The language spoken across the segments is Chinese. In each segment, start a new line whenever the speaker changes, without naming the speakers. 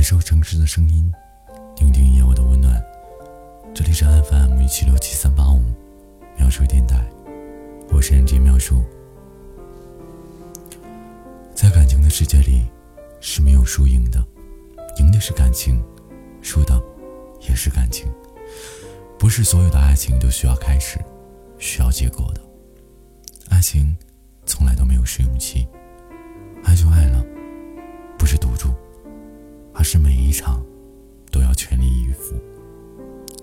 感受城市的声音，听听夜晚的温暖。这里是 FM 一七六七三八五，描述电台，我是人杰描述。在感情的世界里，是没有输赢的，赢的是感情，输的也是感情。不是所有的爱情都需要开始，需要结果的。爱情从来都没有试用期，爱就爱了，不是赌注。而是每一场都要全力以赴。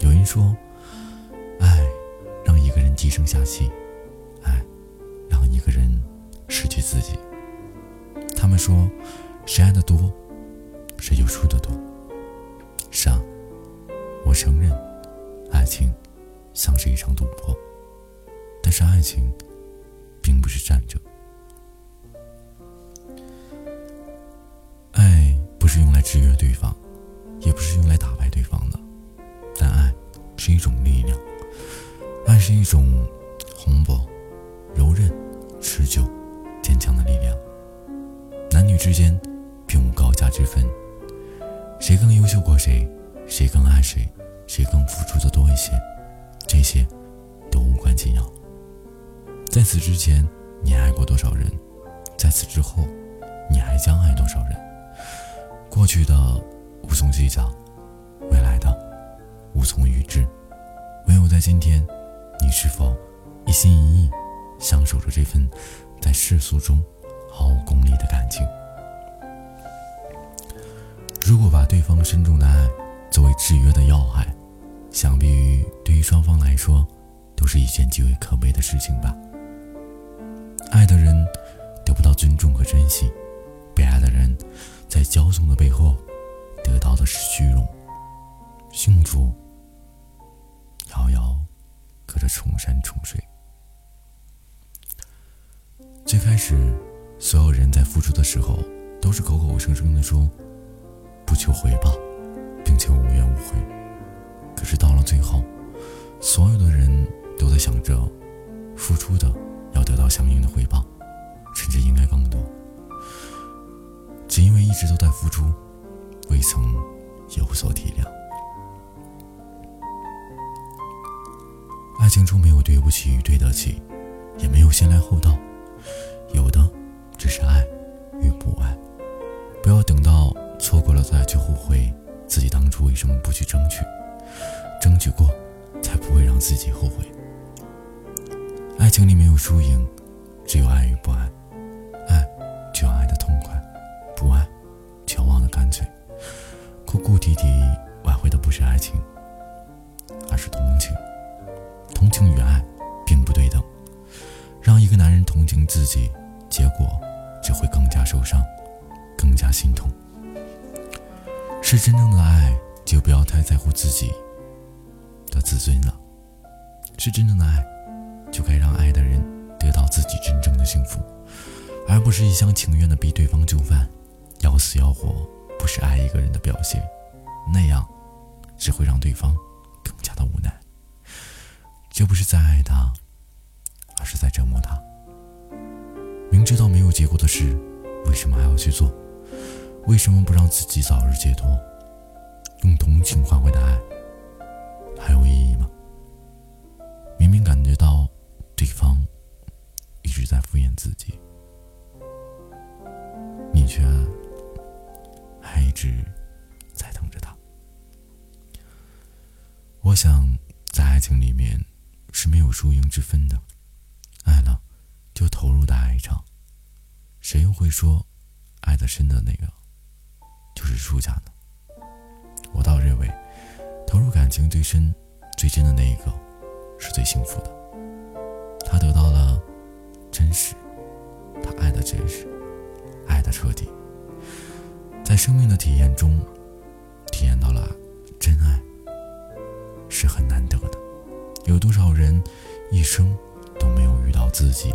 有人说，爱让一个人低声下气，爱让一个人失去自己。他们说，谁爱的多，谁就输的多。是啊，我承认，爱情像是一场赌博，但是爱情并不是战争。制约对方，也不是用来打败对方的。但爱是一种力量，爱是一种宏博、柔韧、持久、坚强的力量。男女之间并无高下之分，谁更优秀过谁，谁更爱谁，谁更付出的多一些，这些都无关紧要。在此之前，你爱过多少人？在此之后，你还将爱多少人？过去的无从计较，未来的无从预知，唯有在今天，你是否一心一意享受着这份在世俗中毫无功利的感情？如果把对方深重的爱作为制约的要害，想必对于双方来说都是一件极为可悲的事情吧。爱的人得不到尊重和珍惜，在骄纵的背后，得到的是虚荣。幸福遥遥隔着重山重水。最开始，所有人在付出的时候，都是口口声声的说不求回报，并且无怨无悔。可是到了最后，所有的人都在想着付出的要得到相应的回报，甚至应该更多。只因为一直都在付出，未曾有所体谅。爱情中没有对不起与对得起，也没有先来后到，有的只是爱与不爱。不要等到错过了再去后悔自己当初为什么不去争取，争取过才不会让自己后悔。爱情里没有输赢，只有爱与不爱。自己，结果只会更加受伤，更加心痛。是真正的爱，就不要太在乎自己的自尊了。是真正的爱，就该让爱的人得到自己真正的幸福，而不是一厢情愿的逼对方就范。要死要活不是爱一个人的表现，那样只会让对方更加的无奈。这不是在爱他，而是在折磨他。知道没有结果的事，为什么还要去做？为什么不让自己早日解脱？用同情换回的爱，还有意义吗？明明感觉到对方一直在敷衍自己，你却……还一直在等着他。我想，在爱情里面是没有输赢之分的，爱了就投入的爱一场。谁又会说，爱的深的那个就是输家呢？我倒认为，投入感情最深、最真的那一个是最幸福的。他得到了真实，他爱的真实，爱的彻底。在生命的体验中，体验到了真爱是很难得的。有多少人一生都没有遇到自己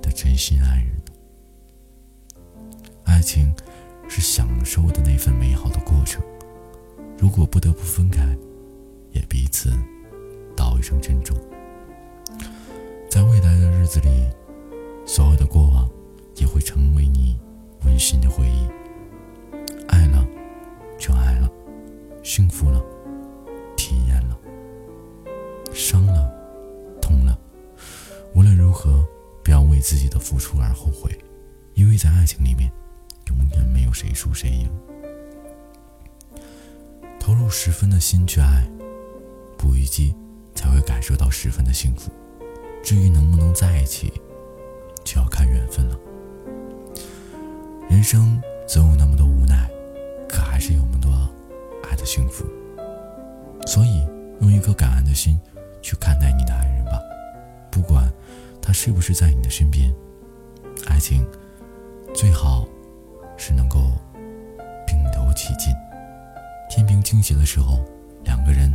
的真心爱人？爱情是享受的那份美好的过程。如果不得不分开，也彼此道一声珍重。在未来的日子里，所有的过往也会成为你温馨的回忆。爱了。就爱了幸福了，体验了，伤了，痛了。无论如何，不要为自己的付出而后悔，因为在爱情里面，永远没有谁输谁赢。投入十分的心去爱，不虞姬才会感受到十分的幸福。至于能不能在一起，就要看缘分了。人生总有那么多无奈，可还是有那么多。爱的幸福，所以用一颗感恩的心去看待你的爱人吧，不管他是不是在你的身边，爱情最好是能够并头齐进。天平倾斜的时候，两个人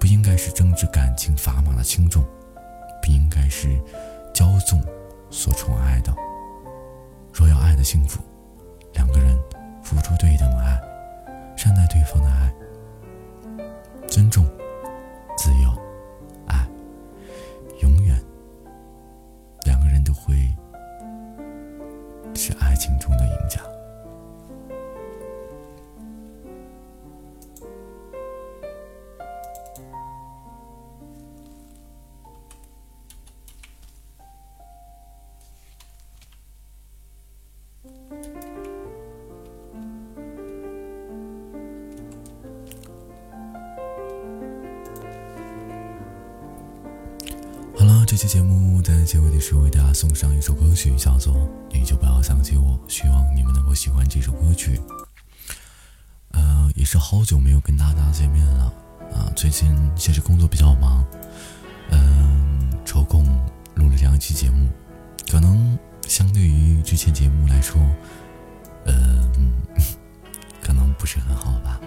不应该是争执感情砝码的轻重，不应该是骄纵所宠爱的。若要爱的幸福，两个人付出对等的爱。善待对方的爱，尊重、自由、爱，永远，两个人都会是爱情中的赢家。期节目在结尾的时候为大家送上一首歌曲，叫做《你就不要想起我》，希望你们能够喜欢这首歌曲。呃，也是好久没有跟大家见面了啊，最近其实工作比较忙，嗯，抽空录了这样一期节目，可能相对于之前节目来说，嗯，可能不是很好吧，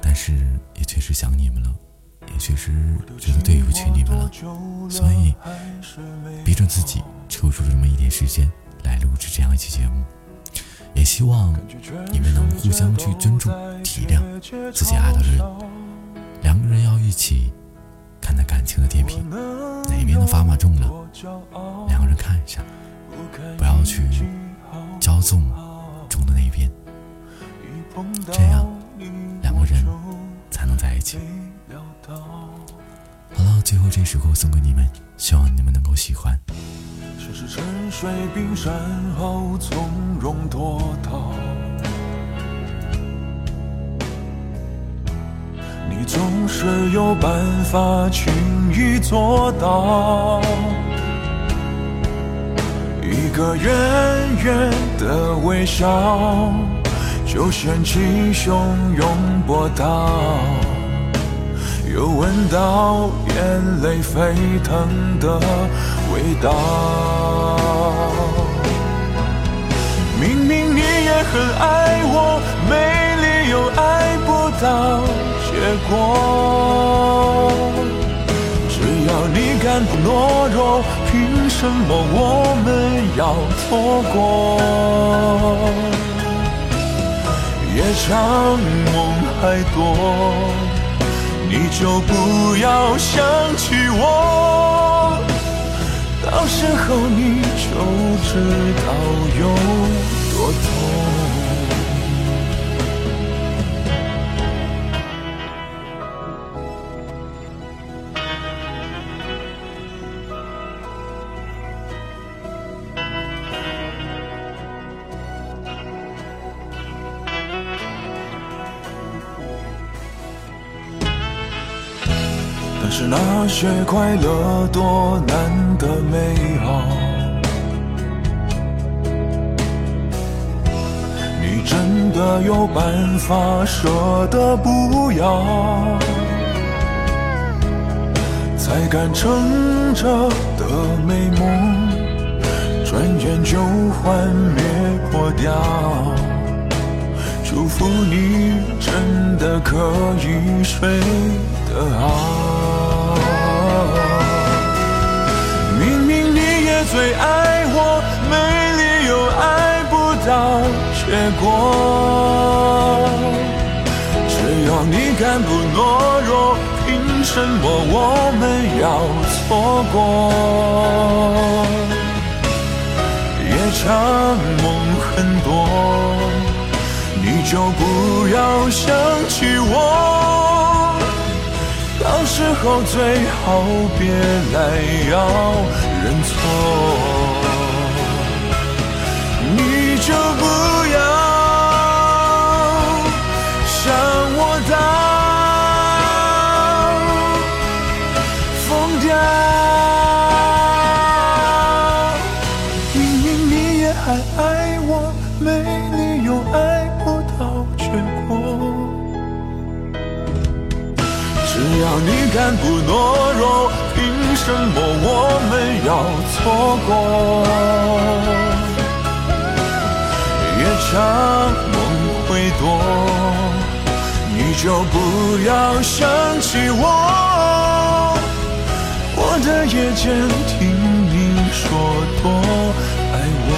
但是也确实想你们了。也确实觉得对不起你们了，自己抽出这么一点时间来录制这样一期节目。也希望你们能互相去尊重、体谅自己爱的人。两个人要一起看待感情的天平，哪边的砝码重了，两个人看一下，不要去骄纵重的那边，这样两个人才能在一起。最后这首歌送给你们，希望你们能够喜欢。
谁是沉睡冰山后从容脱逃？你总是有办法轻易做到。一个远远的微笑，就掀起汹涌波涛。又闻到眼泪沸腾的味道。明明你也很爱我，没理由爱不到结果。只要你敢不懦弱，凭什么我们要错过？夜长梦还多。你就不要想起我，到时候你就知道有多痛。是那些快乐多难得美好，你真的有办法舍得不要？才敢撑着的美梦，转眼就幻灭破掉。祝福你真的可以睡得好。最爱我，没理由爱不到结果。只要你敢不懦弱，凭什么我们要错过？夜长梦很多，你就不要想起我。到时候最好别来要认错。你就不要想我到疯掉。明明你也还爱我，没理由爱不到结果。只要你敢不懦弱，凭什么我们要错过？夜长梦会多，你就不要想起我。我的夜间听你说多爱我。